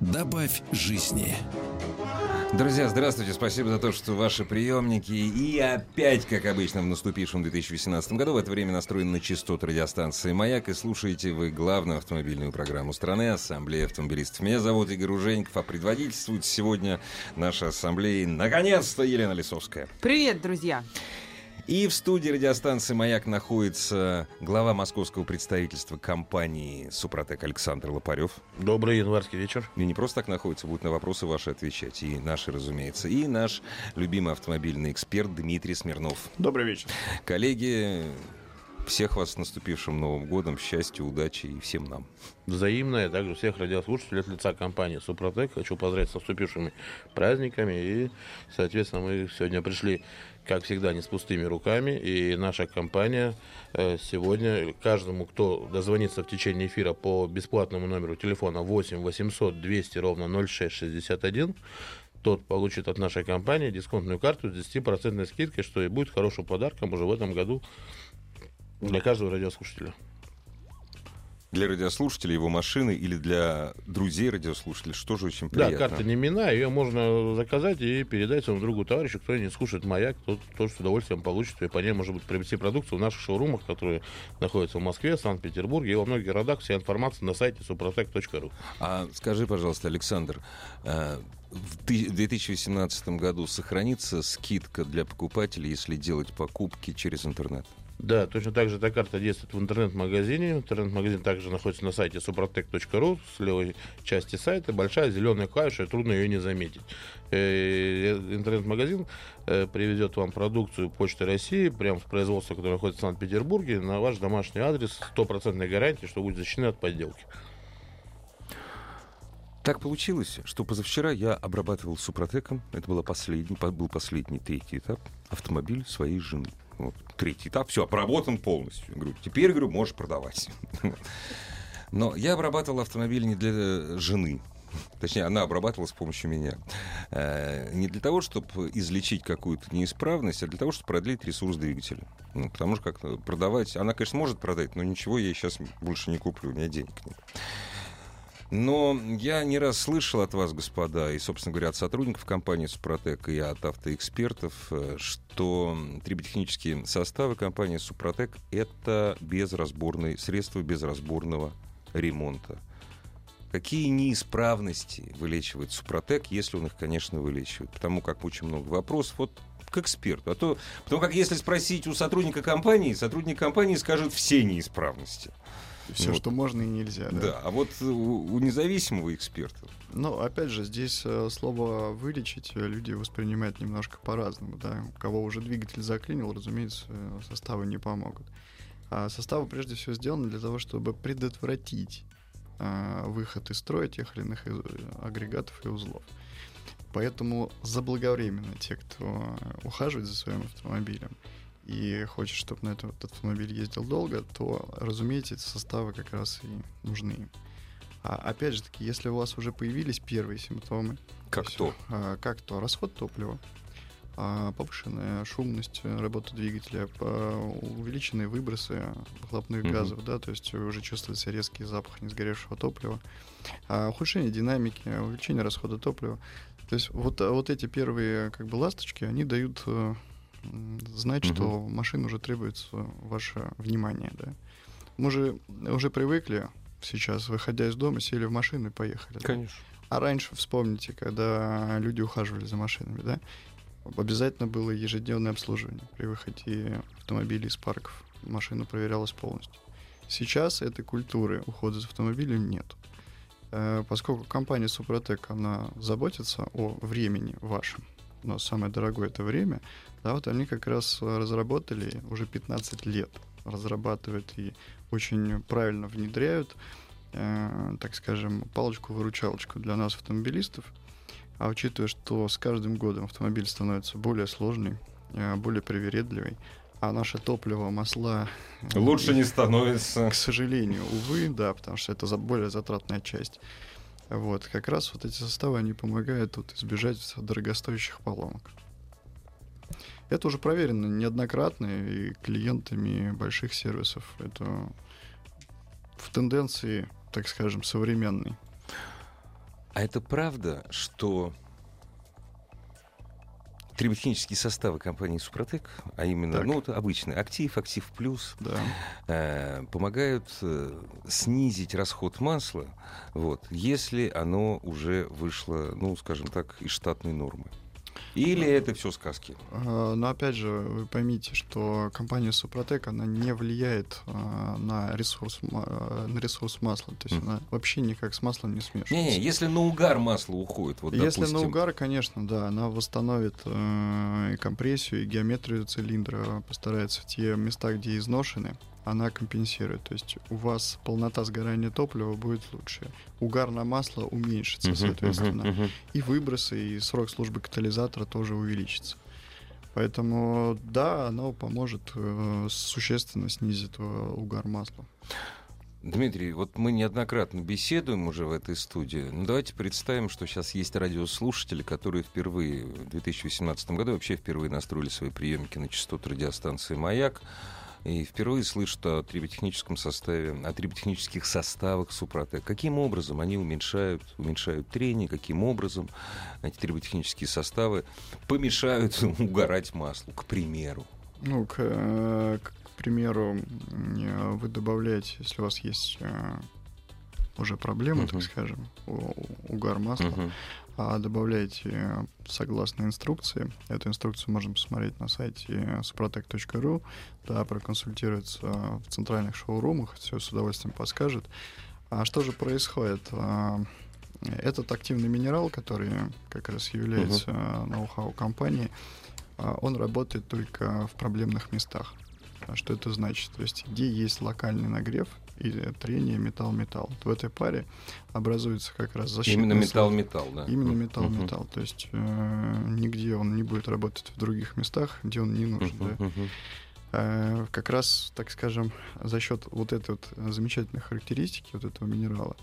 Добавь жизни. Друзья, здравствуйте. Спасибо за то, что ваши приемники. И опять, как обычно, в наступившем 2018 году, в это время настроены на частоту радиостанции «Маяк». И слушаете вы главную автомобильную программу страны «Ассамблея автомобилистов». Меня зовут Игорь Ужеников, а предводительствует сегодня наша ассамблея, наконец-то, Елена Лисовская. Привет, друзья! И в студии радиостанции «Маяк» находится глава московского представительства компании «Супротек» Александр Лопарев. Добрый январский вечер. И не просто так находится, будут на вопросы ваши отвечать. И наши, разумеется. И наш любимый автомобильный эксперт Дмитрий Смирнов. Добрый вечер. Коллеги, всех вас с наступившим Новым годом, счастья, удачи и всем нам. Взаимно. Также всех радиослушателей от лица компании «Супротек» хочу поздравить с наступившими праздниками. И, соответственно, мы сегодня пришли как всегда, не с пустыми руками. И наша компания э, сегодня каждому, кто дозвонится в течение эфира по бесплатному номеру телефона 8 800 200 ровно 0661, тот получит от нашей компании дисконтную карту с 10% скидкой, что и будет хорошим подарком уже в этом году для каждого радиослушателя для радиослушателей его машины или для друзей радиослушателей, что же очень приятно. Да, карта не мина, ее можно заказать и передать своему другу товарищу, кто не слушает маяк, тот, тот с удовольствием получит, и по ней может быть приобрести продукцию в наших шоурумах, которые находятся в Москве, Санкт-Петербурге и во многих городах. Вся информация на сайте suprotec.ru. А скажи, пожалуйста, Александр, э, в 2018 году сохранится скидка для покупателей, если делать покупки через интернет? Да, точно так же эта карта действует в интернет-магазине. Интернет-магазин также находится на сайте suprotec.ru. С левой части сайта большая зеленая клавиша, трудно ее не заметить. Э, интернет-магазин э, привезет вам продукцию Почты России прямо в производство, которое находится в Санкт-Петербурге, на ваш домашний адрес. Стопроцентной гарантии, что будет защищены от подделки. Так получилось, что позавчера я обрабатывал супротеком, это был последний, был последний третий этап, автомобиль своей жены. Вот, третий этап, все, обработан полностью. Говорю, теперь, говорю, можешь продавать. Но я обрабатывал автомобиль не для жены. Точнее, она обрабатывала с помощью меня. Э, не для того, чтобы излечить какую-то неисправность, а для того, чтобы продлить ресурс двигателя. Ну, потому что как продавать... Она, конечно, может продать, но ничего я сейчас больше не куплю, у меня денег нет. Но я не раз слышал от вас, господа, и, собственно говоря, от сотрудников компании «Супротек» и от автоэкспертов, э, что триботехнические составы компании «Супротек» — это безразборные средства безразборного ремонта. Какие неисправности вылечивает Супротек, если он их, конечно, вылечивает? Потому как очень много вопросов. Вот к эксперту. А то, потому как если спросить у сотрудника компании, сотрудник компании скажет все неисправности. Все, вот. что можно и нельзя. Да, да. а вот у, у независимого эксперта. Ну, опять же, здесь э, слово вылечить люди воспринимают немножко по-разному. Да? У кого уже двигатель заклинил, разумеется, составы не помогут. А составы прежде всего сделаны для того, чтобы предотвратить э, выход из строя тех или иных э, агрегатов и узлов. Поэтому заблаговременно те, кто ухаживает за своим автомобилем, и хочет, чтобы на этот автомобиль ездил долго, то, разумеется, эти составы как раз и нужны А опять же таки, если у вас уже появились первые симптомы, как то, а, как то расход топлива, а, повышенная шумность работы двигателя, увеличенные выбросы выхлопных mm-hmm. газов, да, то есть уже чувствуется резкий запах несгоревшего топлива, а, ухудшение динамики, увеличение расхода топлива. То есть вот, вот эти первые как бы ласточки, они дают э, знать, угу. что машина уже требуется ваше внимание, да. Мы же уже привыкли сейчас, выходя из дома, сели в машину и поехали. Конечно. Да? А раньше, вспомните, когда люди ухаживали за машинами, да, обязательно было ежедневное обслуживание при выходе автомобилей из парков. Машина проверялась полностью. Сейчас этой культуры ухода за автомобилем нет. Э, поскольку компания Супротек, она заботится о времени вашем, но самое дорогое это время, да, вот они как раз разработали уже 15 лет, разрабатывают и очень правильно внедряют, э, так скажем, палочку-выручалочку для нас, автомобилистов, А учитывая, что с каждым годом автомобиль становится более сложный, э, более привередливый, а наше топливо, масла... э, Лучше не становится. К сожалению, увы, да, потому что это более затратная часть. Вот, как раз вот эти составы, они помогают тут избежать дорогостоящих поломок. Это уже проверено неоднократно и клиентами больших сервисов. Это в тенденции, так скажем, современной. А это правда, что триботехнические составы компании Супротек, а именно, Так. ну, вот обычный актив, актив плюс, Да. э, помогают э, снизить расход масла, вот, если оно уже вышло, ну, скажем так, из штатной нормы. Или это все сказки? А, Но опять же, вы поймите, что компания Супротек, она не влияет а, на ресурс, а, на ресурс масла. То есть она вообще никак с маслом не смешивается. Не-не, если на угар масло уходит, вот, Если допустим, на угар, конечно, да, она восстановит э, и компрессию, и геометрию цилиндра, постарается в те места, где изношены, она компенсирует. То есть у вас полнота сгорания топлива будет лучше. Угар на масло уменьшится, соответственно. И выбросы, и срок службы катализатора тоже увеличится. Поэтому, да, оно поможет э, существенно снизить э, угар масла. Дмитрий, вот мы неоднократно беседуем уже в этой студии. Ну, давайте представим, что сейчас есть радиослушатели, которые впервые в 2018 году вообще впервые настроили свои приемники на частоту радиостанции «Маяк» и впервые слышат о триботехническом составе, о триботехнических составах Супротек. Каким образом они уменьшают, уменьшают трение, каким образом эти триботехнические составы помешают угорать маслу, к примеру. Ну, к, э, к примеру, э, вы добавляете, если у вас есть э, уже проблемы, Мгм. так скажем, у- угар масла, Мгм. А добавляете э, согласно инструкции. Эту инструкцию можно посмотреть на сайте suprotec.ru, да, проконсультироваться в центральных шоурумах, все с удовольствием подскажет. А что же происходит? А, Этот активный минерал, который как раз является э, ноу-хау компании, а, он работает только в проблемных местах. Что это значит? То есть где есть локальный нагрев и трение металл-металл. Вот В этой паре образуется как раз защитный Именно металл-металл, да. Именно металл-металл. То есть э, нигде он не будет работать в других местах, где он не нужен. Мгм. да. Э, как раз, так скажем, за счет вот этой вот замечательной характеристики вот этого минерала,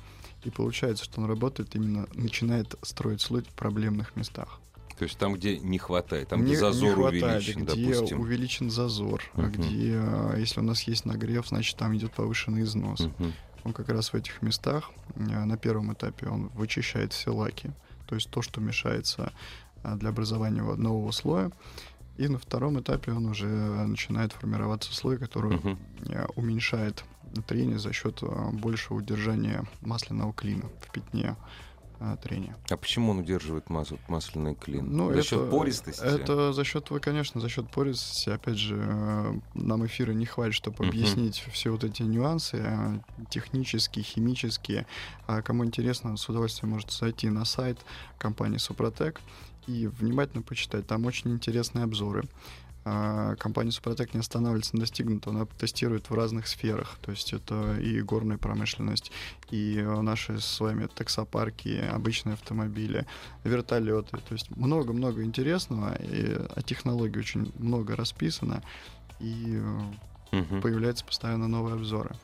и получается, что он работает именно, начинает строить слой в проблемных местах. То есть там, где не хватает, там, Не- где зазор не хватает, увеличен, где допустим. увеличен зазор, а Мгм. где, э, если у нас есть нагрев, значит, там идет повышенный износ. Мгм. Он как раз в этих местах э, на первом этапе он вычищает все лаки, то есть то, что мешается э, для образования нового слоя. И на втором этапе он уже начинает формироваться слой, который э, уменьшает трение за счет большего удержания масляного клина в пятне э, трения. А почему он удерживает мазу- масляный клин? Ну, За это- счет пористости? Это за счет, конечно, за счет пористости. Опять же, э, нам эфира не хватит, чтобы Мгм. объяснить все вот эти нюансы э, технические, химические. А кому интересно, с удовольствием может зайти на сайт компании Супротек и внимательно почитать. Там очень интересные обзоры. А, Компания Супротек не останавливается на достигнутом, она тестирует в разных сферах. То есть это и горная промышленность, и э, наши с вами таксопарки, обычные автомобили, вертолеты. То есть много-много интересного, и о технологии очень много расписано, и Мгм. появляются постоянно новые обзоры.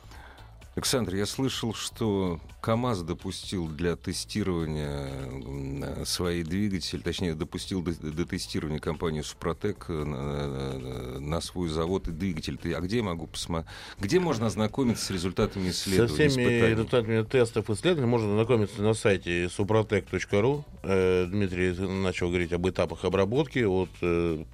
Александр, я слышал, что КАМАЗ допустил для тестирования свои двигатели, точнее, допустил до, до тестирования компанию Супротек на, на свой завод и двигатель. А где я могу посмотреть? Где можно ознакомиться с результатами Со исследований? всеми испытаний? результатами тестов и исследований можно ознакомиться на сайте suprotec.ru. Э, Дмитрий начал говорить об этапах обработки. Вот э,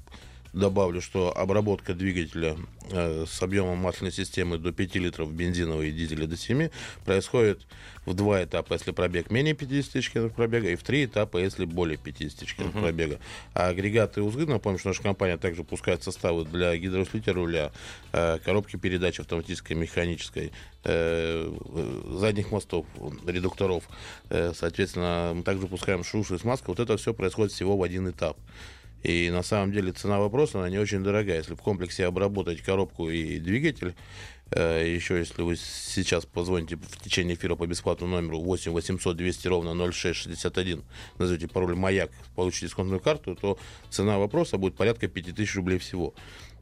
добавлю, что обработка двигателя э, с объемом масляной системы до 5 литров бензиновой и дизеля до 7 происходит в два этапа, если пробег менее 50 тысяч километров пробега, и в три этапа, если более 50 тысяч километров пробега. А агрегаты и узлы, напомню, что наша компания также пускает составы для гидроусилителя руля, э, коробки передач автоматической, механической, э, задних мостов, редукторов. Соответственно, мы также пускаем шуши и смазка. Вот это все происходит всего в один этап. И на самом деле цена вопроса, она не очень дорогая. Если в комплексе обработать коробку и двигатель, э, еще если вы сейчас позвоните в течение эфира по бесплатному номеру 8 800 200 ровно 0661, назовите пароль «Маяк», получите дисконтную карту, то цена вопроса будет порядка 5000 рублей всего.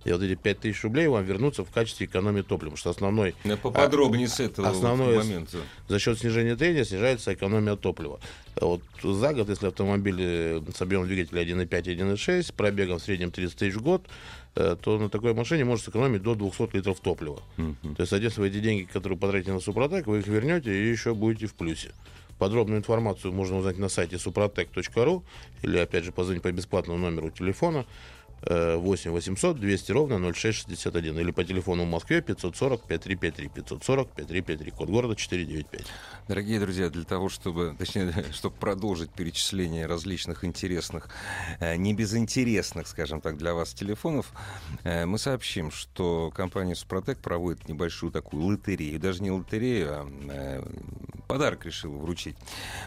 И вот эти 5000 рублей вам вернутся в качестве экономии топлива, потому что основной... Да поподробнее с этого основной момента. За счет снижения трения снижается экономия топлива. Вот за год, если автомобиль э, с объемом двигателя 1.5 1.6, пробегом в среднем 30 тысяч в год, э, то на такой машине может сэкономить до 200 литров топлива. То есть, соответственно, эти деньги, которые потратите на Супротек, вы их вернете и еще будете в плюсе. Подробную информацию можно узнать на сайте suprotec.ru или, опять же, позвонить по бесплатному номеру телефона 8 800 200 ровно 0661 или по телефону в Москве 540 5353 540 5353 код города 495. Дорогие друзья, для того, чтобы, точнее, чтобы продолжить перечисление различных интересных, э, не безинтересных, скажем так, для вас телефонов, э, мы сообщим, что компания Супротек проводит небольшую такую лотерею, даже не лотерею, а э, подарок решила вручить.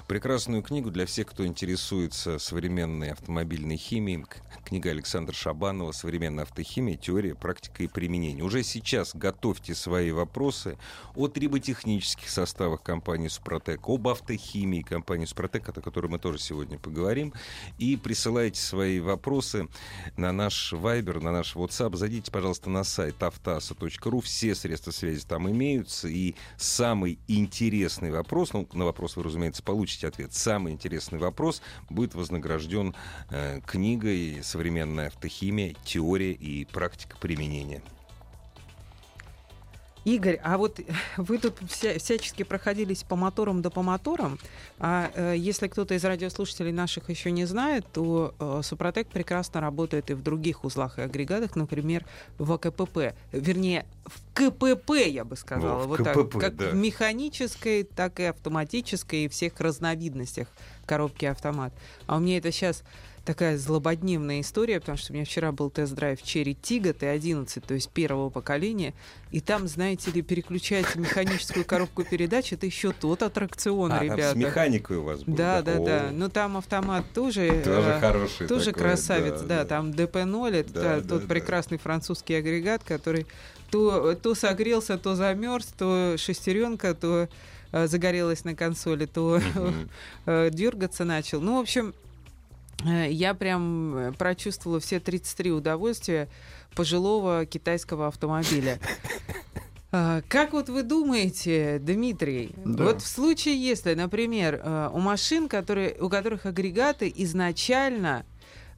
Прекрасную книгу для всех, кто интересуется современной автомобильной химией. Книга Александра Шабанова «Современная автохимия. Теория, практика и применение». Уже сейчас готовьте свои вопросы о триботехнических составах компании «Супротек», об автохимии компании «Супротек», о которой мы тоже сегодня поговорим, и присылайте свои вопросы на наш Вайбер, на наш WhatsApp. Зайдите, пожалуйста, на сайт автаса.ру. Все средства связи там имеются. И самый интересный вопрос, ну, на вопрос вы, разумеется, получите ответ. Самый интересный вопрос будет вознагражден э, книгой «Современная автохимия. Теория и практика применения». Игорь, а вот вы тут вся, всячески проходились по моторам да по моторам. А э, если кто-то из радиослушателей наших еще не знает, то э, Супротек прекрасно работает и в других узлах и агрегатах, например, в АКПП. Вернее, в КПП, я бы сказала. Во, вот КПП, так. Как да. в механической, так и автоматической, и всех разновидностях коробки автомат. А у меня это сейчас такая злободневная история, потому что у меня вчера был тест-драйв Cherry Tiggo T11, то есть первого поколения, и там, знаете ли, переключаете механическую коробку передач, это еще тот аттракцион, А, ребята. с механикой у вас был. Да, да, да. Но там автомат тоже, Тоже э, хороший тоже красавец, да, там ДП-0, это тот прекрасный французский агрегат, который то, то согрелся, то замерз, то шестеренка, то э, загорелась на консоли, то э, дергаться начал. Ну, в общем, я прям э, прочувствовала все 33 удовольствия пожилого китайского автомобиля. А, Как вот вы думаете, Дмитрий, Да. вот в случае, если, например, э, у машин, которые, у которых агрегаты изначально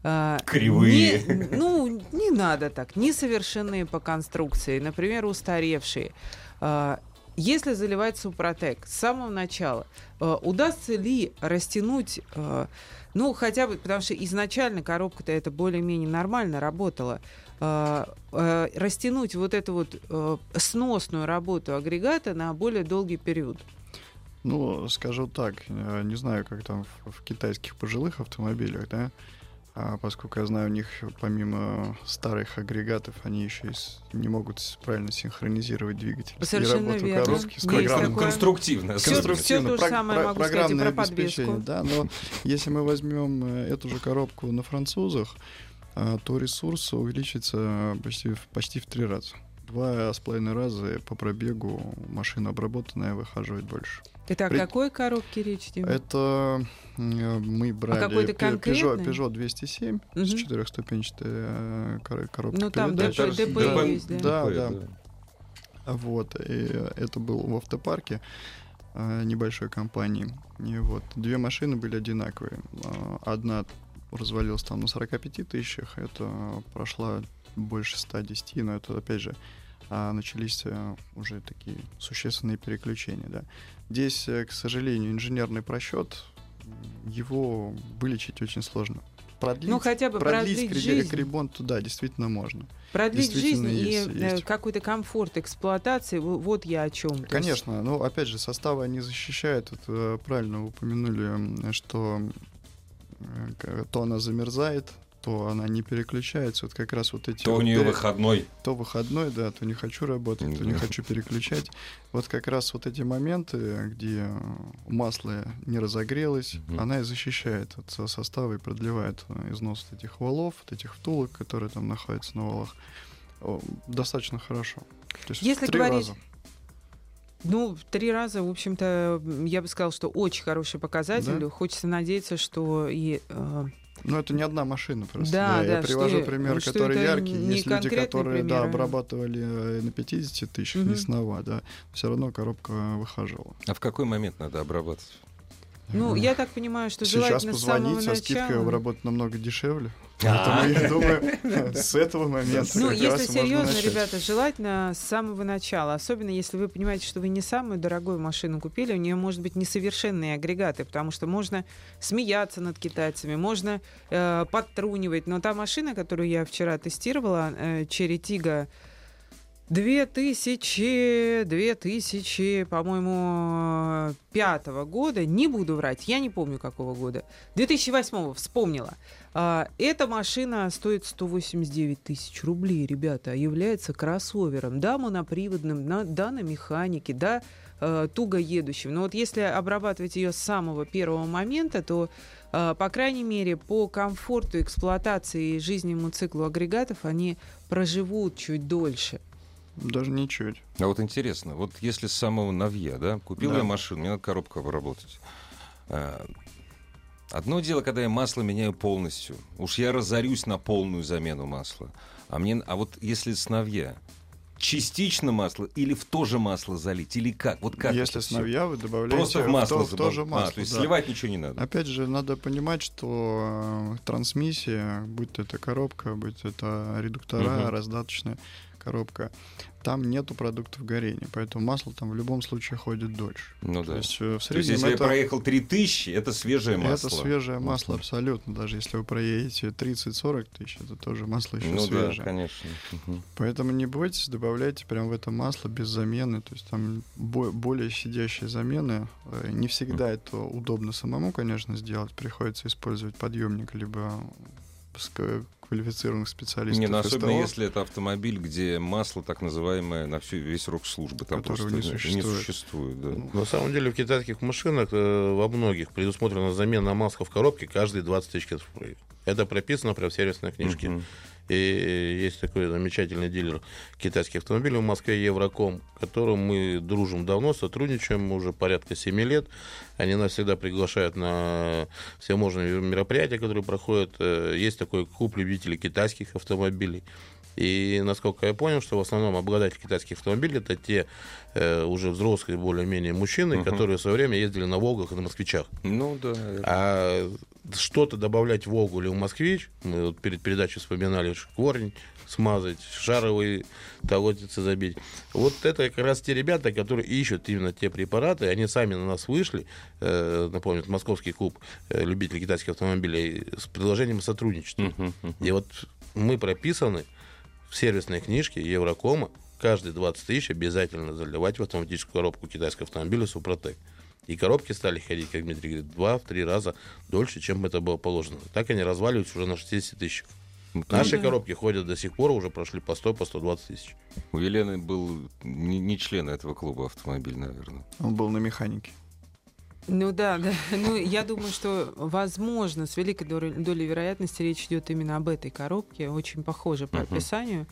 а, Кривые. не- ну, не надо так, несовершенные по конструкции, например, устаревшие. А, Если заливать супротек с самого начала, э, удастся ли растянуть, э, ну, хотя бы, потому что изначально коробка-то это более-менее нормально работала, э, э, растянуть вот эту вот э, сносную работу агрегата на более долгий период? Ну, скажу так, э, не знаю, как там в китайских пожилых автомобилях, да, а поскольку я знаю, у них помимо старых агрегатов, они еще и с- не могут правильно синхронизировать двигатель Совершенно и работу верно. коробки с такое. Конструктивно. Всё- особенно. всё то же самое про- могу сказать и про программное подвеску. обеспечение, Да, но если мы возьмем э, эту же коробку на французах, а, то ресурс увеличится почти, в- почти в три раза. Два с половиной раза по пробегу машина обработанная выхаживает больше. Это о При- какой коробке речь идет? Это э, мы брали Пе- Peugeot? Peugeot 207 Мгм. с четырехстопенчатой э, кор- коробкой Ну, там передач. ДП, ДП ДП, есть, да. Да, ДП, да. Вот, и это был в автопарке э, небольшой компании. И вот две машины были одинаковые. А, Одна развалилась там на 45 тысячах, это прошла больше 110, но это опять же а, начались э, уже такие существенные переключения. Да. Здесь, э, к сожалению, инженерный просчет, его вылечить очень сложно. Продлить, Ну, хотя бы продлить продлить кри- жизнь. к ремонту, да, действительно можно. Продлить жизнь действительно и есть, э, есть. какой-то комфорт эксплуатации, во- вот я о чем. Конечно, но опять же, составы они защищают. Вот, э, правильно упомянули, что то она замерзает, то она не переключается. Вот как раз вот эти... То вот у нее пере- выходной. то выходной, да, то не хочу работать, то не хочу переключать. Вот как раз вот эти моменты, где масло не разогрелось, Мгм. она и защищает от со- состава и продлевает э, износ вот этих валов, вот этих втулок, которые там находятся на валах, достаточно хорошо. То есть Если три говорить- раза. Ну, три раза, в общем-то, я бы сказала, что очень хороший показатель. Да. Хочется надеяться, что и э, Ну, это не одна машина просто. Да, я да, привожу что- пример, что который яркий. не Есть люди, которые да, а- обрабатывали э, на 50 тысяч, не Мгм. снова, да, все равно коробка выхаживала. А в какой момент надо обрабатывать? ну, я так понимаю, что Сейчас желательно с самого позвонить со скидкой начала. обработать намного дешевле. А. Поэтому я думаю, с этого момента Ну, если серьезно, ребята, желательно с самого начала. Особенно если вы понимаете, что вы не самую дорогую машину купили, у нее может быть несовершенные агрегаты, потому что можно смеяться над китайцами, можно э, подтрунивать. Но та машина, которую я вчера тестировала, э, Cherry Tiggo, 2000, 2000, по-моему, пятого года, не буду врать, я не помню какого года, 2008 вспомнила. А, эта машина стоит 189 тысяч рублей, ребята, а является кроссовером, да, моноприводным, на- да, на механике, да, э, туго едущим. Но вот если обрабатывать ее с самого первого момента, то, э, по крайней мере, по комфорту эксплуатации и жизненному циклу агрегатов они проживут чуть дольше. Даже ничуть. А вот интересно, вот если с самого новья, да, купил Да. я машину, мне надо коробку обработать. Одно дело, когда я масло меняю полностью. Уж я разорюсь на полную замену масла. А, мне, а вот если с новья, частично масло или в то же масло залить, или как? Вот как Если это с всё? новья вы добавляете Просто в масло то, в то же масло. А, то есть да. сливать ничего не надо. Опять же, надо понимать, что э, трансмиссия, будь то это коробка, будь то это редуктора, Мгм. раздаточная коробка, там нету продуктов горения, поэтому масло там в любом случае ходит дольше. Ну То да. есть э, в То есть, среднем если я это, проехал 3000, это свежее масло. это свежее масло абсолютно. Даже если вы проедете 30-40 тысяч, это тоже масло еще Ну да, свежее. конечно. Мгм. Поэтому не бойтесь, добавляйте прям в это масло без замены. То есть там бо- более щадящие замены. Э, Не всегда это удобно самому, конечно, сделать. Приходится использовать подъемник, либо квалифицированных специалистов. Не, ну особенно СТО. если это автомобиль, где масло так называемое на всю весь срок службы. Там просто не не существует. существует, да. Ну, На самом деле в китайских машинах э, во многих предусмотрена замена маска в коробке каждые 20 тысяч километров. Это прописано прямо в сервисной книжке. И есть такой замечательный дилер китайских автомобилей в Москве, Евроком, которым мы дружим давно, сотрудничаем уже порядка 7 лет. Они нас всегда приглашают на всевозможные мероприятия, которые проходят. Э, Есть такой клуб любителей китайских автомобилей. И насколько я понял, что в основном обладатели китайских автомобилей это те э, уже взрослые более-менее мужчины, Мгм. которые в свое время ездили на Волгах и на Москвичах. Ну да. А что-то добавлять в Волгу или в Москвич, мы вот перед передачей вспоминали, корень смазать, шаровые толотицы забить. Вот это как раз те ребята, которые ищут именно те препараты, они сами на нас вышли, э, напомню, московский клуб э, любителей китайских автомобилей, с предложением сотрудничества. Мгм, мгм. И вот мы прописаны в сервисной книжке Еврокома каждые 20 тысяч обязательно заливать в автоматическую коробку китайского автомобиля Супротек. И коробки стали ходить, как Дмитрий говорит, два-три раза дольше, чем это было положено. Так они разваливаются уже на 60 тысяч. Ну, Наши да. коробки ходят до сих пор, уже прошли по 100, по 120 тысяч. У Елены был не, не член этого клуба автомобиль, наверное. Он был на механике. Ну да, да. Ну, я думаю, что, возможно, с великой долей, вероятности речь идет именно об этой коробке. Очень похоже по описанию.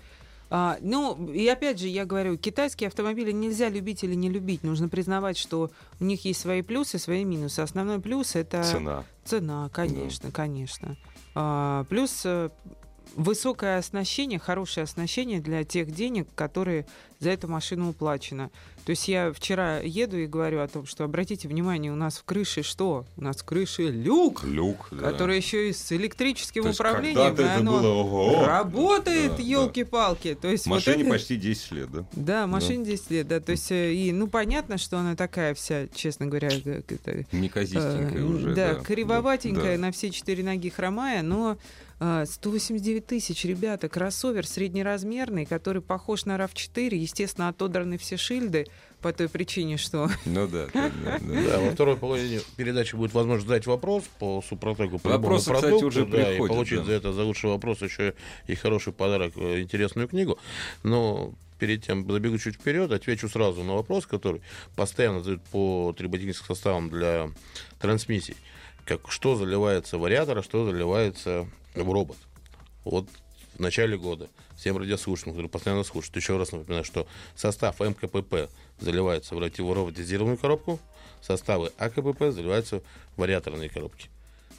А, ну, и опять же, я говорю, китайские автомобили нельзя любить или не любить. Нужно признавать, что у них есть свои плюсы, свои минусы. Основной плюс это Цена. Цена, конечно, конечно. А, плюс э, высокое оснащение, хорошее оснащение для тех денег, которые за эту машину уплачено. То есть я вчера еду и говорю о том, что обратите внимание, у нас в крыше что? У нас в крыше люк, Люк, да. который еще и с электрическим То управлением. и оно было ого. Работает, Да, да. елки-палки. То есть вот Машине это- почти 10 лет, да? Да, машине 10 лет, да. То есть, э, и, ну, понятно, что она такая вся, честно говоря, это, Неказистенькая Э, уже. Да, да, кривоватенькая, да. на все четыре ноги хромая, но 189 тысяч, ребята, кроссовер среднеразмерный, который похож на RAV4, естественно, отодраны все шильды, по той причине, что... Ну да, да, да, да. Да, во второй половине передачи будет возможность задать вопрос по Супротеку, по Вопросы, кстати, уже да, и приходят, получить да. за это, за лучший вопрос еще и хороший подарок, э, интересную книгу. Но перед тем забегу чуть вперед, отвечу сразу на вопрос, который постоянно задают по триботехническим составам для трансмиссий. Как, что заливается в вариатор, а что заливается в робот. Вот в начале года всем радиослушателям, которые постоянно слушают, еще раз напоминаю, что состав МКПП заливается в роботизированную коробку, составы АКПП заливаются в вариаторные коробки.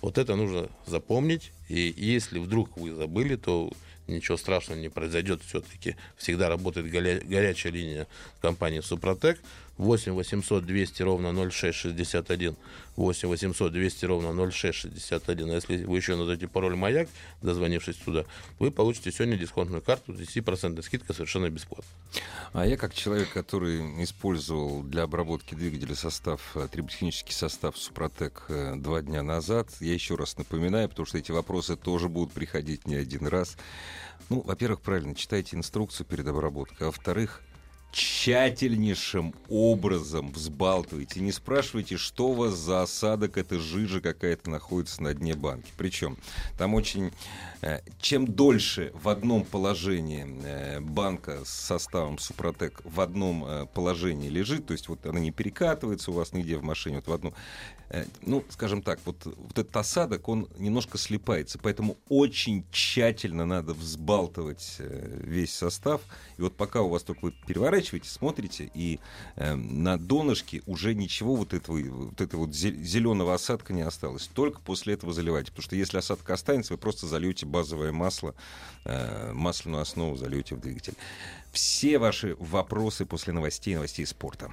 Вот это нужно запомнить, и если вдруг вы забыли, то ничего страшного не произойдет. Все-таки всегда работает горя- горячая линия компании Супротек. 8 800 200 ровно 0661. 8 800 200 ровно 0661. А если вы еще назовете пароль «Маяк», дозвонившись туда, вы получите сегодня дисконтную карту с 10% скидка совершенно бесплатно. А я как человек, который использовал для обработки двигателя состав, э, триботехнический состав Супротек э, два дня назад, я еще раз напоминаю, потому что эти вопросы тоже будут приходить не один раз. Ну, во-первых, правильно, читайте инструкцию перед обработкой, а во-вторых, тщательнейшим образом взбалтывайте. Не спрашивайте, что у вас за осадок, это жижа какая-то находится на дне банки. Причем там очень... э, Чем дольше в одном положении э, банка с составом Супротек в одном э, положении лежит, то есть вот она не перекатывается у вас нигде в машине, вот в одну... э, Ну, скажем так, вот, вот этот осадок, он немножко слипается, поэтому очень тщательно надо взбалтывать э, весь состав. И вот пока у вас только вы переворачиваете, смотрите, и э, на донышке уже ничего вот этого, вот этого вот зеленого осадка не осталось. Только после этого заливайте. Потому что если осадок останется, вы просто зальете базовое масло, э, масляную основу зальете в двигатель. Все ваши вопросы после новостей, новостей спорта.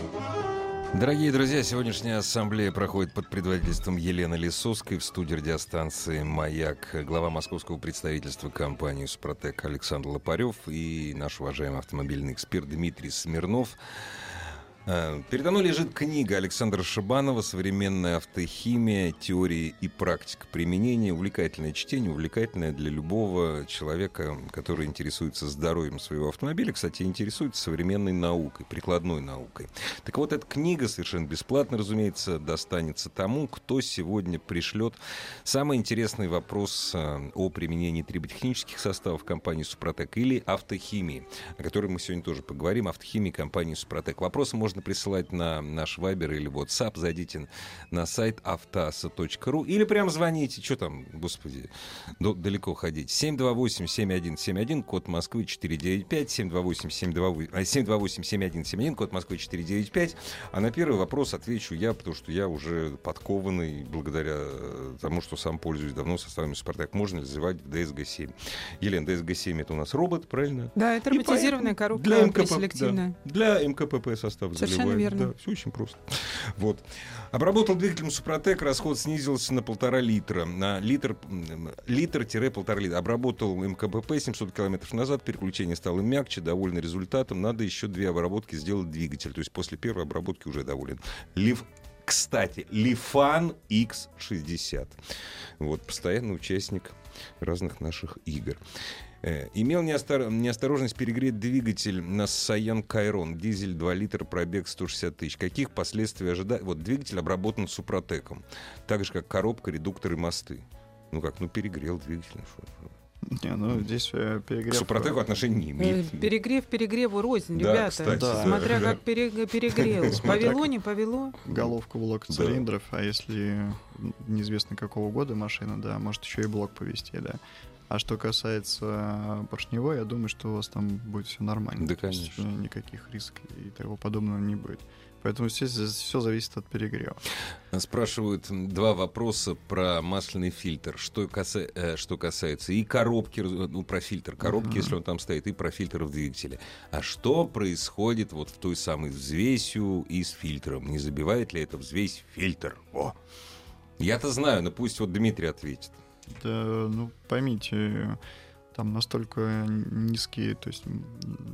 Дорогие друзья, сегодняшняя ассамблея проходит под предводительством Елены Лисовской в студии радиостанции «Маяк», глава московского представительства компании «Супротек» Александр Лопарев и наш уважаемый автомобильный эксперт Дмитрий Смирнов. Э, Передо мной лежит книга Александра Шибанова «Современная автохимия. Теория и практика применения». Увлекательное чтение, увлекательное для любого человека, который интересуется здоровьем своего автомобиля. Кстати, интересуется современной наукой, прикладной наукой. Так вот, эта книга совершенно бесплатно, разумеется, достанется тому, кто сегодня пришлет самый интересный вопрос э, о применении триботехнических составов компании «Супротек» или автохимии, о которой мы сегодня тоже поговорим. Автохимии компании «Супротек». Вопросы можно присылать на наш Вайбер или WhatsApp. Зайдите на сайт автоаса.ру или прям звоните. Что там, господи, далеко ходить. 728-7171, код Москвы 495, 728-728-7171, код Москвы 495. А на первый вопрос отвечу я, потому что я уже подкованный благодаря тому, что сам пользуюсь давно составами «Спартак». Можно ли заливать в DSG-7? Елена, DSG-7 это у нас робот, правильно? Да, это роботизированная коробка для МКП, да, для МКПП состав Совершенно заливаем. верно. Да, все очень просто. Вот. Обработал двигателем Супротек, расход снизился на полтора литра. На литр, литр-полтора литра. Обработал МКПП 700 километров назад, переключение стало мягче, довольны результатом. Надо еще две обработки сделать двигатель. То есть после первой обработки уже доволен. Лив кстати, Лифан X60. Вот, постоянный участник разных наших игр. Э, Имел неостор- неосторожность перегреть двигатель на Саян Кайрон. Дизель 2 литра, пробег 160 тысяч. Каких последствий ожидать? Вот двигатель обработан супротеком. Так же, как коробка, редукторы, мосты. Ну как, ну перегрел двигатель. Ну? Не, ну здесь э, К перегрев... супротеку отношения не Э, имеет. Перегрев перегреву рознь, Да, ребята. кстати, да. Смотря Да. как пере- перегрел. Повело, не повело. головку блок цилиндров, а если неизвестно какого года машина, да, может еще и блок повести, да. А что касается поршневой, я думаю, что у вас там будет все нормально. Да, есть, конечно. э, никаких рисков и того подобного не будет. Поэтому здесь все зависит от перегрева. Спрашивают два вопроса про масляный фильтр. Что, каса... э, что касается и коробки, ну, про фильтр коробки, uh-huh. если он там стоит, и про фильтр в двигателе. А что происходит вот в той самой взвесью и с фильтром? Не забивает ли это взвесь фильтр? О! Я-то знаю, но пусть вот Дмитрий ответит. Да, ну, поймите, там настолько низкие, то есть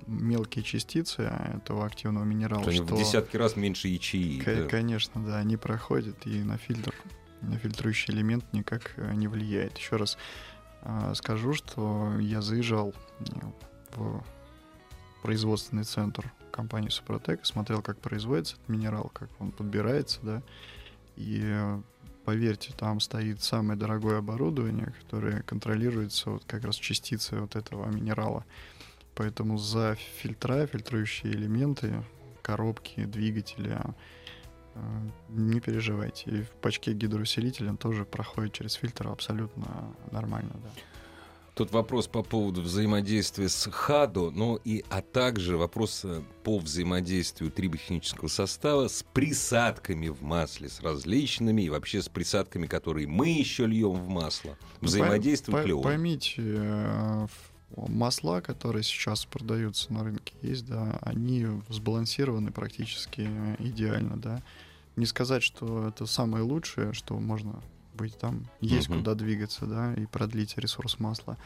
мелкие частицы этого активного минерала, что, что в десятки раз меньше ячеи. К- да. Конечно, да, они проходят и на фильтр, на фильтрующий элемент никак э, не влияет. Еще раз э, скажу, что я заезжал э, в производственный центр компании Супротек, смотрел, как производится этот минерал, как он подбирается, да, и поверьте, там стоит самое дорогое оборудование, которое контролируется вот как раз частицы вот этого минерала. Поэтому за фильтра, фильтрующие элементы, коробки, двигатели, э, не переживайте. И в пачке гидроусилителя тоже проходит через фильтр абсолютно нормально, да. Тут вопрос по поводу взаимодействия с ХАДО, ну и, а также вопрос э, по взаимодействию трибохимического состава с присадками в масле, с различными и вообще с присадками, которые мы еще льем в масло. Ну, Взаимодействует по, он? Поймите, э, масла, которые сейчас продаются на рынке, есть, да, они сбалансированы практически идеально, да. Не сказать, что это самое лучшее, что можно быть, там есть uh-huh. куда двигаться, да, и продлить ресурс масла.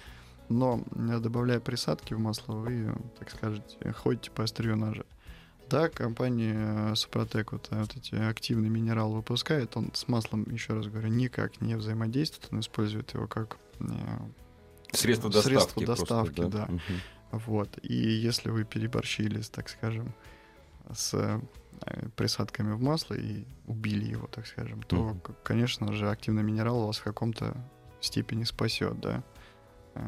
Но э, добавляя присадки в масло, вы, так сказать, ходите по острию ножа. Да, компания Супротек вот, вот эти активный минерал выпускает, он с маслом, еще раз говорю, никак не взаимодействует, он использует его как э, средство доставки. Средство доставки, просто, да. да. Угу. Вот. И если вы переборщили, так скажем, с Э, присадками в масло и убили его, так скажем, то, mm-hmm. конечно же, активный минерал вас в каком-то степени спасет, да, э,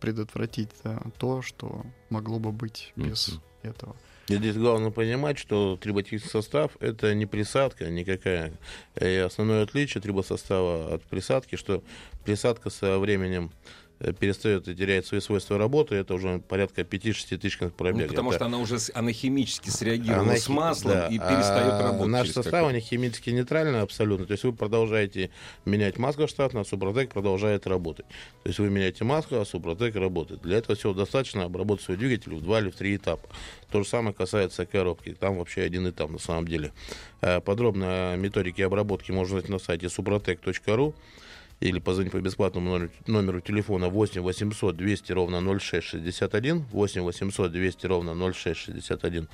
предотвратить да, то, что могло бы быть без mm-hmm. этого. И здесь главное понимать, что триботехнический состав — это не присадка никакая. И основное отличие трибосостава от присадки, что присадка со временем Э, перестает и теряет свои свойства работы, это уже порядка 5-6 тысяч пробега. Ну, потому это... что она уже она химически среагировала она, с маслом да, и перестает а работать. Наш состав, они химически нейтральны абсолютно. То есть вы продолжаете менять масло штатно, а Супротек продолжает работать. То есть вы меняете масло, а Супротек работает. Для этого всего достаточно обработать свой двигатель в два или в три этапа. То же самое касается коробки. Там вообще один этап на самом деле. Э, подробно о методике обработки можно найти на сайте suprotec.ru или позвонить по бесплатному номеру, телефона 8 800 200 ровно 0661, 8 800 200 ровно 0661.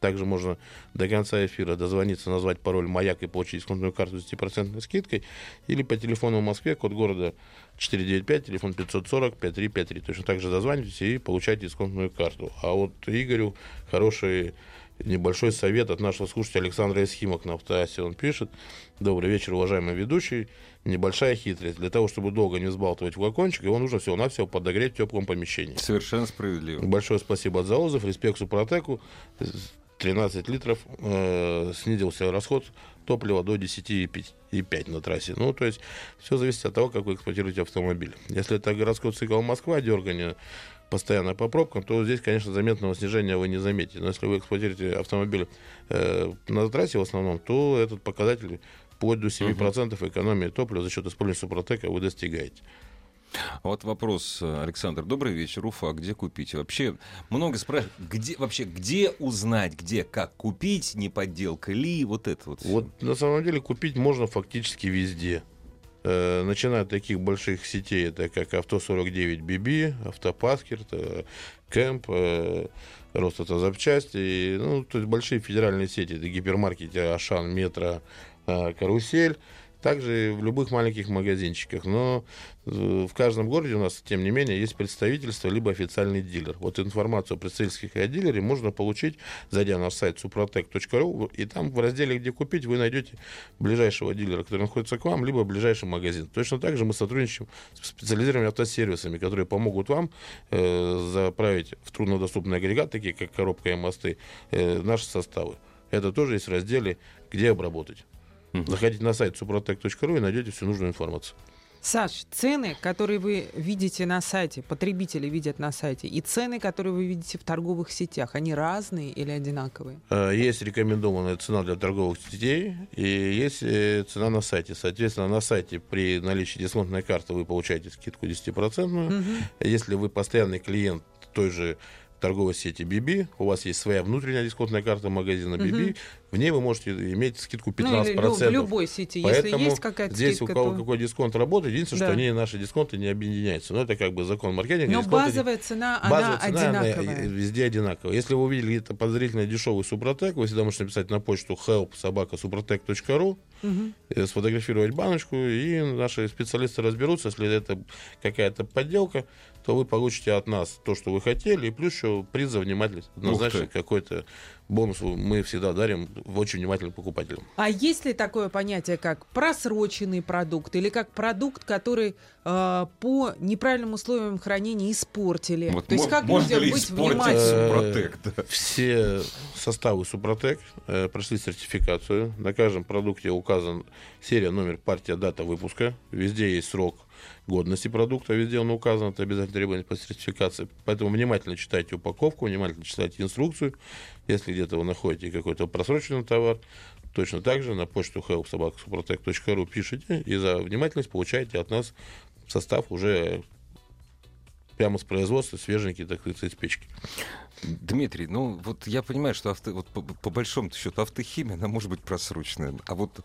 Также можно до конца эфира дозвониться, назвать пароль «Маяк» и получить дисконтную карту с 10% скидкой. Или по телефону в Москве, код города 495, телефон 540-5353. Точно так же дозванивайтесь и получайте дисконтную карту. А вот Игорю хороший небольшой совет от нашего слушателя Александра Эсхимок на автоассе. Он пишет. Добрый вечер, уважаемый ведущий. Небольшая хитрость. Для того, чтобы долго не взбалтывать флакончик, его нужно всего-навсего подогреть в теплом помещении. Совершенно справедливо. Большое спасибо от заозов. Респект Супротеку. 13 литров э, снизился расход топлива до 10,5 на трассе. Ну, то есть, все зависит от того, как вы эксплуатируете автомобиль. Если это городской цикл Москва, дергание постоянно по пробкам, то здесь, конечно, заметного снижения вы не заметите. Но если вы эксплуатируете автомобиль э, на трассе в основном, то этот показатель вплоть до 7% угу. экономии топлива за счет использования супротека вы достигаете. Вот вопрос, Александр. Добрый вечер, Уфа. Где купить? Вообще много спрашивают, где вообще где узнать, где как купить, не подделка ли, вот это вот. Вот на самом деле купить можно фактически везде. Э, начиная от таких больших сетей, это как Авто 49 BB, Автопаскерт, э, Кэмп, э, Ростатозапчасти, ну, то есть большие федеральные сети, это гипермаркеты Ашан, Метро, Карусель, также в любых маленьких магазинчиках. Но э, в каждом городе у нас, тем не менее, есть представительство, либо официальный дилер. Вот информацию о представительских и дилере можно получить, зайдя на сайт suprotec.ru, и там в разделе «Где купить» вы найдете ближайшего дилера, который находится к вам, либо ближайший магазин. Точно так же мы сотрудничаем с специализированными автосервисами, которые помогут вам э, заправить в труднодоступный агрегат, такие как коробка и мосты, э, наши составы. Это тоже есть в разделе «Где обработать». Заходите на сайт suprotec.ru и найдете всю нужную информацию. Саш, цены, которые вы видите на сайте, потребители видят на сайте, и цены, которые вы видите в торговых сетях, они разные или одинаковые? Э, Есть рекомендованная цена для торговых сетей и есть э, цена на сайте. Соответственно, на сайте при наличии дисконтной карты вы получаете скидку 10%. Мгм. Если вы постоянный клиент той же торговой сети BB, у вас есть своя внутренняя дисконтная карта магазина BB, Мгм. в ней вы можете иметь скидку Ну, или 15%. в любой сети, Поэтому если есть какая-то здесь скидка, у кого то... какой дисконт работает, единственное, Да. что они, наши дисконты, не объединяются. Но это как бы закон маркетинга. Но дисконты базовая цена, Базовая она цена, она одинаковая. везде одинаковая. Если вы увидели где-то подозрительно дешевый Супротек, вы всегда можете написать на почту help собака супротек.ру, Мгм. э, сфотографировать баночку, и наши специалисты разберутся. Если это какая-то подделка, то вы получите от нас то, что вы хотели, и плюс еще приз за внимательность. Однозначно какой-то бонус мы всегда дарим очень внимательным покупателям. А есть ли такое понятие, как просроченный продукт или как продукт, который э, по неправильным условиям хранения испортили? Вот То есть как можно людям ли быть испортить внимательным? Супротек, да? Все составы Супротек э, прошли сертификацию. На каждом продукте указан серия, номер, партия, дата выпуска. Везде есть срок годности продукта, везде он указан, это обязательно требование по сертификации. Поэтому внимательно читайте упаковку, внимательно читайте инструкцию. Если где-то вы находите какой-то просроченный товар, точно так же на почту helpsobakasuprotec.ru пишите и за внимательность получаете от нас состав уже прямо с производства, свеженький, так сказать, из печки. Дмитрий, ну вот я понимаю, что авто, вот по, по большому счету автохимия, она может быть просроченная, а вот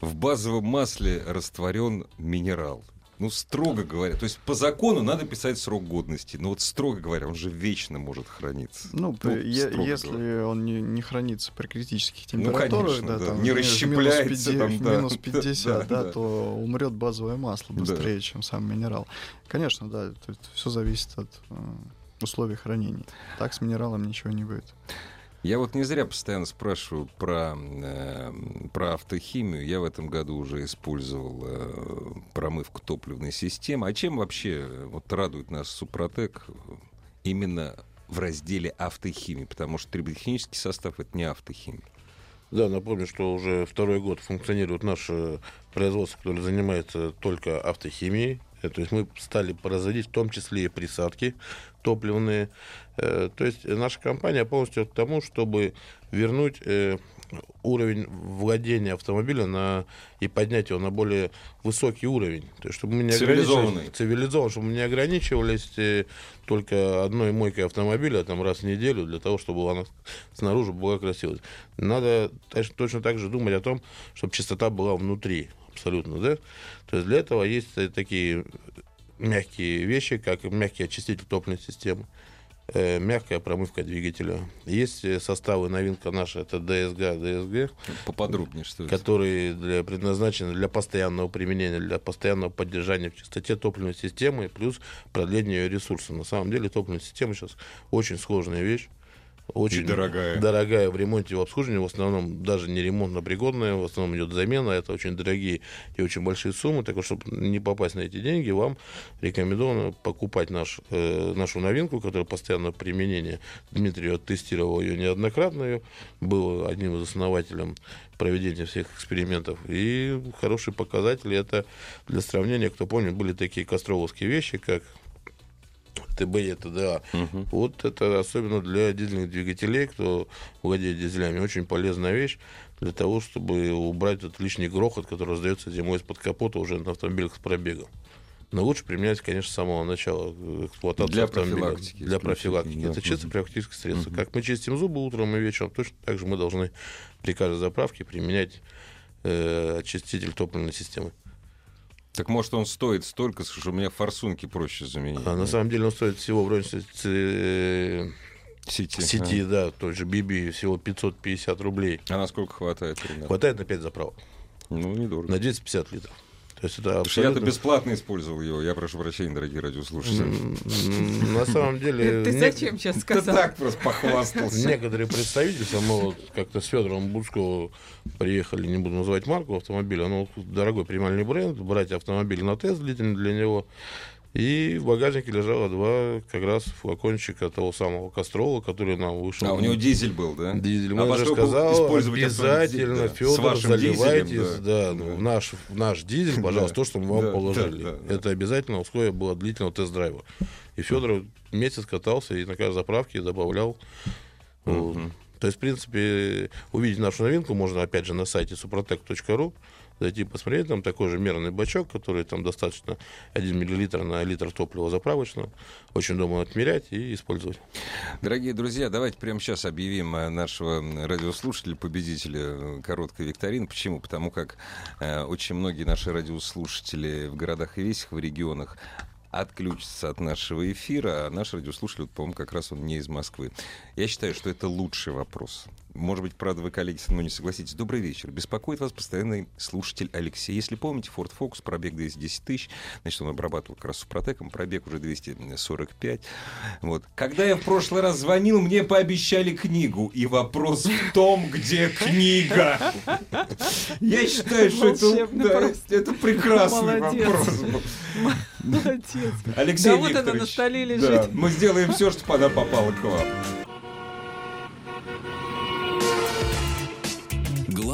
в базовом масле растворен минерал. Ну, строго говоря, то есть по закону надо писать срок годности, но вот строго говоря, он же вечно может храниться. Ну, е- строго если говоря. он не, не хранится при критических Ну, температурах, конечно, да. там, Не минус расщепляется 50, там, да. минус 50, Да, да, да. то умрет базовое масло Да. быстрее, чем сам минерал. Конечно, да, все зависит от э, условий хранения. Так с минералом ничего не будет. Я вот не зря постоянно спрашиваю про, э, про автохимию. Я в этом году уже использовал э, промывку топливной системы. А чем вообще э, вот радует нас Супротек э, именно в разделе автохимии? Потому что триботехнический состав — это не автохимия. Да, напомню, что уже второй год функционирует наше производство, которое занимается только автохимией. Э, То есть мы стали производить в том числе и присадки топливные. Э, То есть наша компания полностью к тому, чтобы вернуть э, уровень владения автомобиля на, и поднять его на более высокий уровень. То есть, чтобы мы не Цивилизованный. цивилизованно, чтобы мы не ограничивались только одной мойкой автомобиля там, раз в неделю для того, чтобы она снаружи была красивой. Надо точ- точно так же думать о том, чтобы чистота была внутри. Абсолютно, да? То есть для этого есть э, такие мягкие вещи, как мягкий очиститель топливной системы, э, мягкая промывка двигателя. Есть э, составы, новинка наша, это DSG, DSG, Поподробнее, что это? которые для, предназначены для постоянного применения, для постоянного поддержания в чистоте топливной системы, плюс продления ее ресурса. На самом деле топливная система сейчас очень сложная вещь. Очень И дорогая. дорогая в ремонте и в обслуживании, в основном даже не ремонтно пригодная, в основном идет замена, это очень дорогие и очень большие суммы, так вот, чтобы не попасть на эти деньги, вам рекомендовано покупать наш, э, нашу новинку, которая постоянно применение. Дмитрий вот тестировал ее неоднократно, ее, был одним из основателей проведения всех экспериментов. И хороший показатель это для сравнения, кто помнит, были такие костровские вещи, как ТБ и ТДА. Мгм. Вот это особенно для дизельных двигателей, кто владеет дизелями, очень полезная вещь для того, чтобы убрать этот лишний грохот, который раздается зимой из-под капота уже на автомобилях с пробегом. Но лучше применять, конечно, с самого начала э, эксплуатации Для автомобиля. профилактики Для профилактики. да. Это чисто профилактическое средство. Мгм. Как мы чистим зубы утром и вечером, точно так же мы должны при каждой заправке применять э, очиститель топливной системы. Так может он стоит столько, что у меня форсунки проще заменить? А на самом деле он стоит всего в районе э, Сети. сети, да, той же Биби, всего 550 рублей. А, а насколько хватает примерно? Хватает на 5 заправок, Ну, недорого. на 250 литров. То есть это что я-то абсолютно... бесплатно использовал его. Я прошу прощения, дорогие радиослушатели. На самом деле... Ты зачем сейчас сказал? так просто похвастался. Некоторые представительства, мы вот как-то с Федором Бусковым приехали, не буду называть марку автомобиля, но дорогой премиальный бренд, брать автомобиль на тест длительный для него. И в багажнике лежало два как раз флакончика того самого кастрола, который нам вышел. А у него дизель был, да? Дизель. А Мы же сказал, обязательно, да, с Федор, вашим дизелем, заливайте да, да, да. ну, в наш, в наш дизель, пожалуйста, Да, то, что мы вам да, положили. да, да, да. Это обязательно условие было длительного тест-драйва. И Федор месяц катался и на каждой заправке добавлял. Вот. То есть, в принципе, увидеть нашу новинку можно, опять же, на сайте suprotec.ru, зайти посмотреть, там такой же мерный бачок, который там достаточно 1 миллилитр на литр топлива заправочного. Очень удобно отмерять и использовать. Дорогие друзья, давайте прямо сейчас объявим э, нашего радиослушателя, победителя э, короткой викторины. Почему? Потому как э, очень многие наши радиослушатели в городах и весях, в регионах отключатся от нашего эфира, а наш радиослушатель, по-моему, как раз он не из Москвы. Я считаю, что это лучший вопрос. Может быть, правда, вы, коллеги, со мной не согласитесь. Добрый вечер. Беспокоит вас постоянный слушатель Алексей. Если помните, Ford Focus, пробег 210 тысяч, значит, он обрабатывал как раз супротеком, пробег уже 245. Вот. Когда я в прошлый раз звонил, мне пообещали книгу. И вопрос в том, где книга. Я считаю, что это, да, прекрасный Молодец. вопрос. Молодец. Алексей Да вот она на столе да, лежит. мы сделаем все, чтобы она попала к вам.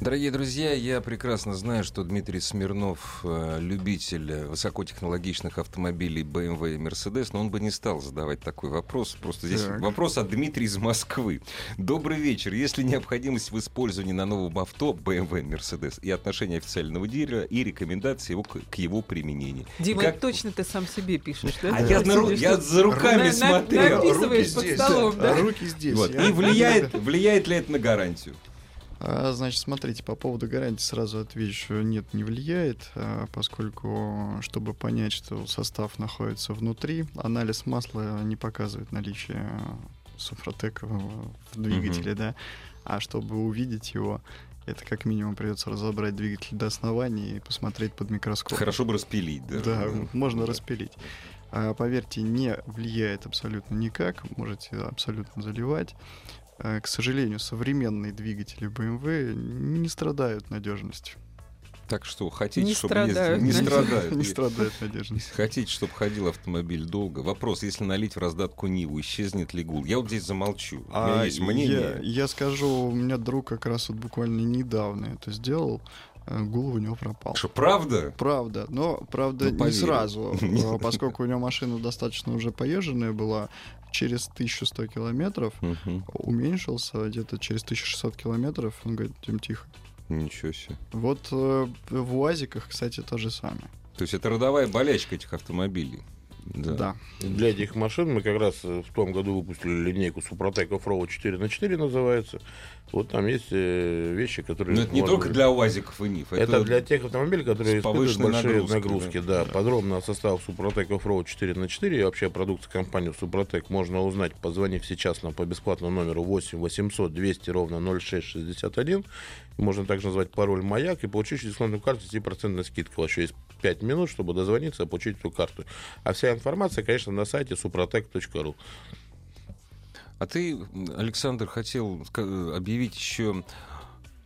Дорогие друзья, я прекрасно знаю, что Дмитрий Смирнов э, любитель высокотехнологичных автомобилей BMW и Mercedes, но он бы не стал задавать такой вопрос. Просто здесь Так. вопрос от Дмитрия из Москвы. Добрый вечер. Есть ли необходимость в использовании на новом авто BMW и Mercedes и отношение официального дилера и рекомендации его к, к его применению? Дима, как- точно ты сам себе пишешь, да? А я, на Или я что? за руками На- на- смотрел. написываешь под столом, да? А руки здесь. Вот. Я- И влияет, влияет ли это на гарантию? А, значит, смотрите, по поводу гарантии сразу отвечу, нет, не влияет, а, поскольку, чтобы понять, что состав находится внутри, анализ масла не показывает наличие суфротека в двигателе, да, а чтобы увидеть его, это как минимум придется разобрать двигатель до основания и посмотреть под микроскопом. Хорошо бы распилить, да? Да, можно распилить. А, поверьте, не влияет абсолютно никак, можете абсолютно заливать. А, к сожалению, современные двигатели BMW не страдают надежностью. Так что, хотите, Не чтобы страдают, Не значит. страдают. Не страдают надежностью. Хотите, чтобы ходил автомобиль долго? Вопрос, если налить в раздатку Ниву, исчезнет ли гул? Я вот здесь замолчу. У меня А есть я, мнение. я скажу, у меня друг как раз вот буквально недавно это сделал, а, гул у него пропал. Что, правда? Правда, но правда Ну, не сразу, а, поскольку у него машина достаточно уже поезженная была, через 1100 километров Мгм. уменьшился где-то через 1600 километров. Он говорит, Тим, тихо. Ничего себе. Вот э, в УАЗиках, кстати, то же самое. То есть это родовая болячка этих автомобилей. Да. Для этих машин мы как раз э, в том году выпустили линейку Супротек Offroad 4 на 4 называется. Вот там есть э, вещи, которые... Но это не только для УАЗиков и НИФ. Это, для тех автомобилей, которые испытывают большие нагрузкой, нагрузки. Да. Подробно о составе Супротек Offroad 4 на 4 и вообще о продукции компании Супротек можно узнать, позвонив сейчас нам по бесплатному номеру 8 800 200 ровно 0661. Можно также назвать пароль «Маяк» и получить дисконтную карту с 10% скидкой. У вас еще есть 5 минут, чтобы дозвониться и получить эту карту. А вся информация, конечно, на сайте suprotec.ru. А ты, Александр, хотел объявить еще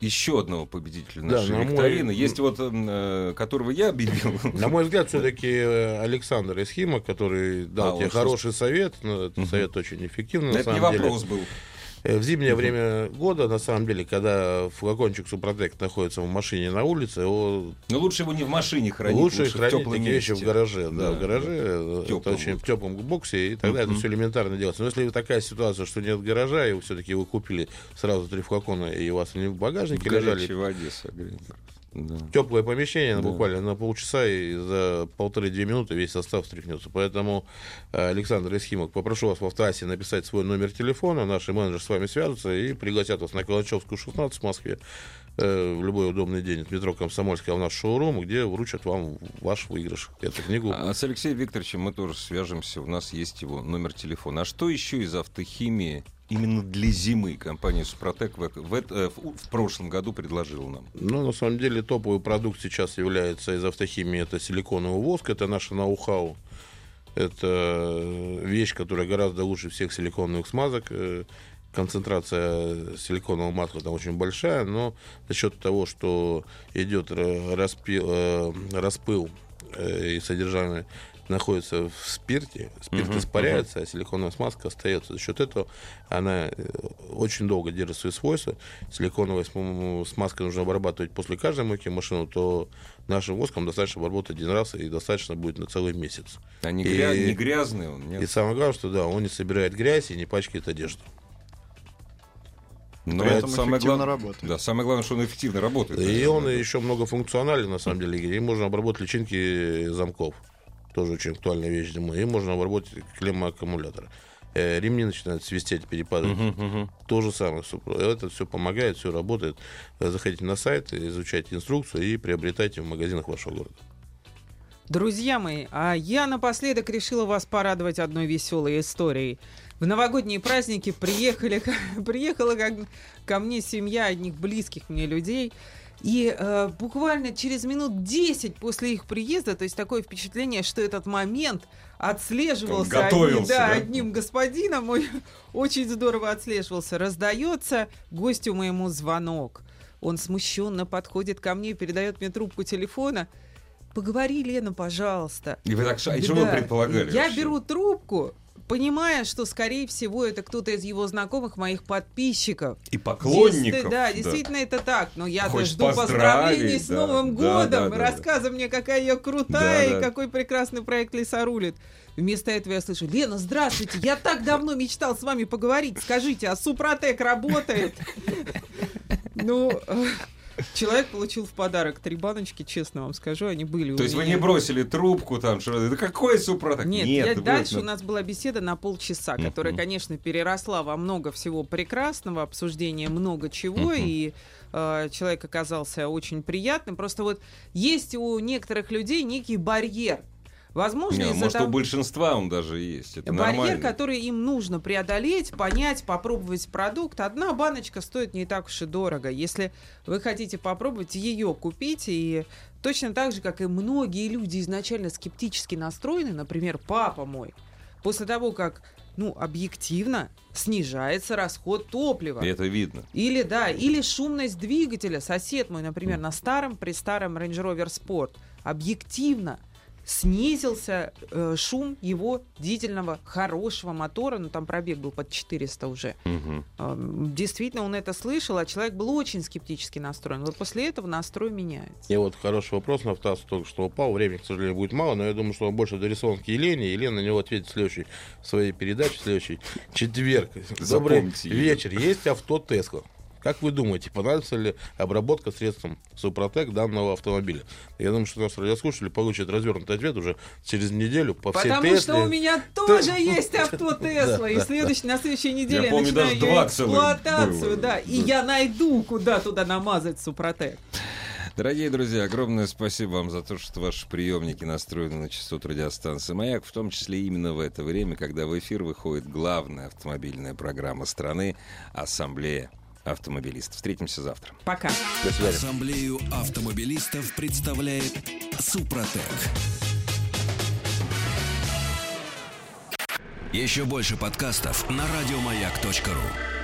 еще одного победителя Да, нашей на мой- викторины. Есть вот, э, которого я объявил. На мой взгляд, все-таки Александр из Химок, который дал А, тебе он что- хороший совет, Мгм. совет очень эффективный, на это не вопрос был. Э, В зимнее время года, на самом деле, когда флакончик Супротек находится в машине на улице, его Но лучше его не в машине хранить, лучше, лучше, в хранить теплом такие вещи месте. в гараже. Да, Да, в гараже. э, Это очень в теплом боксе, и тогда это Мгм. все элементарно делается. Но если такая ситуация, что нет гаража, и вы все-таки вы купили сразу три флакона, и у вас они в В багажнике горячей лежали, воде согреть. Да. теплое помещение, Да. буквально на полчаса и за полторы-две минуты весь состав встряхнется. Поэтому, э, Александр Исхимов, попрошу вас в автоассе написать свой номер телефона, наши менеджеры с вами свяжутся и пригласят вас на Калачевскую 16 в Москве э, в любой удобный день от метро Комсомольская в наш шоурум, где вручат вам ваш выигрыш, эту книгу. А с Алексеем Викторовичем мы тоже свяжемся. У нас есть его номер телефона. А что еще из автохимии именно для зимы компания Супротек в, в, э, в- в прошлом году предложила нам? Ну, на самом деле, топовый продукт сейчас является из автохимии, это силиконовый воск, это наше ноу-хау. Это вещь, которая гораздо лучше всех силиконовых смазок. Э, концентрация силиконового масла там очень большая, но за счет того, что идет распил, э, распыл и содержание находится в спирте, спирт испаряется, а силиконовая смазка остается. За счет этого она э, очень долго держит свои свойства. Силиконовая смазка нужно обрабатывать после каждой мойки машины, то нашим воском достаточно обработать один раз и достаточно будет на целый месяц. А не, гря... и, не грязный он? Нет? И самое главное, что да, он не собирает грязь и не пачкает одежду. Но это самое главное. Работает. Да, самое главное, что он эффективно работает. И он еще многофункционален, на самом деле. И можно обработать личинки замков тоже очень актуальная вещь зимой, и можно обработать клеммы аккумулятора. Э, ремни начинают свистеть, перепадать. Uh-huh, uh-huh. То же самое. Это все помогает, все работает. Э, заходите на сайт, изучайте инструкцию и приобретайте в магазинах вашего города. Друзья мои, а я напоследок решила вас порадовать одной веселой историей. В новогодние праздники приехали, приехала ко, ко мне семья одних близких мне людей – и э, буквально через минут 10 после их приезда, то есть такое впечатление, что этот момент отслеживался одним, да, да? одним господином, очень здорово отслеживался. Раздается гостю моему звонок. Он смущенно подходит ко мне, передает мне трубку телефона. Поговори, Лена, пожалуйста. И вы так, а что вы предполагали? Я вообще? беру трубку, понимая, что, скорее всего, это кто-то из его знакомых, моих подписчиков. И поклонников. да, действительно да. это так. Но я жду поздравлений с да, Новым да, годом, да, да, рассказа да. мне, какая я крутая да, и да. какой прекрасный проект Лиса рулит. Вместо этого я слышу, Лена, здравствуйте, я так давно мечтал с вами поговорить. Скажите, а Супротек работает? Ну, Человек получил в подарок три баночки, честно вам скажу, они были То есть вы не бросили трубку там, что это какой супротек? Нет, Нет я, дальше у нас была беседа на полчаса, которая, конечно, переросла во много всего прекрасного, обсуждения много чего, и э, человек оказался очень приятным. Просто вот есть у некоторых людей некий барьер Возможно, Не, может, того... у большинства он даже есть. Это Барьер, нормально. который им нужно преодолеть, понять, попробовать продукт. Одна баночка стоит не так уж и дорого. Если вы хотите попробовать, ее купить. И точно так же, как и многие люди изначально скептически настроены, например, папа мой, после того, как ну, объективно снижается расход топлива. Это видно. Или, да, или шумность двигателя. Сосед мой, например, на старом, при старом Range Rover Sport объективно снизился э, шум его дизельного хорошего мотора, ну там пробег был под 400 уже. Угу. Э, действительно, он это слышал, а человек был очень скептически настроен. Вот после этого настрой меняется. И вот хороший вопрос на ВТАС только что упал. Времени, к сожалению, будет мало, но я думаю, что он больше дорисован к Елене. Елена на него ответит в следующей в своей передаче, в следующий четверг. Добрый вечер. Есть авто Тесла. Как вы думаете, понадобится ли обработка средством Супротек данного автомобиля? Я думаю, что нас радиослушатели получат развернутый ответ уже через неделю по всей Потому Тесле. что у меня тоже есть авто Тесла, и следующий, на следующей неделе я, я помню, начинаю ее эксплуатацию, да, и я найду, куда туда намазать Супротек. Дорогие друзья, огромное спасибо вам за то, что ваши приемники настроены на частоту радиостанции «Маяк», в том числе именно в это время, когда в эфир выходит главная автомобильная программа страны «Ассамблея автомобилистов. Встретимся завтра. Пока. До свидания. Ассамблею автомобилистов представляет Супротек. Еще больше подкастов на радиомаяк.ру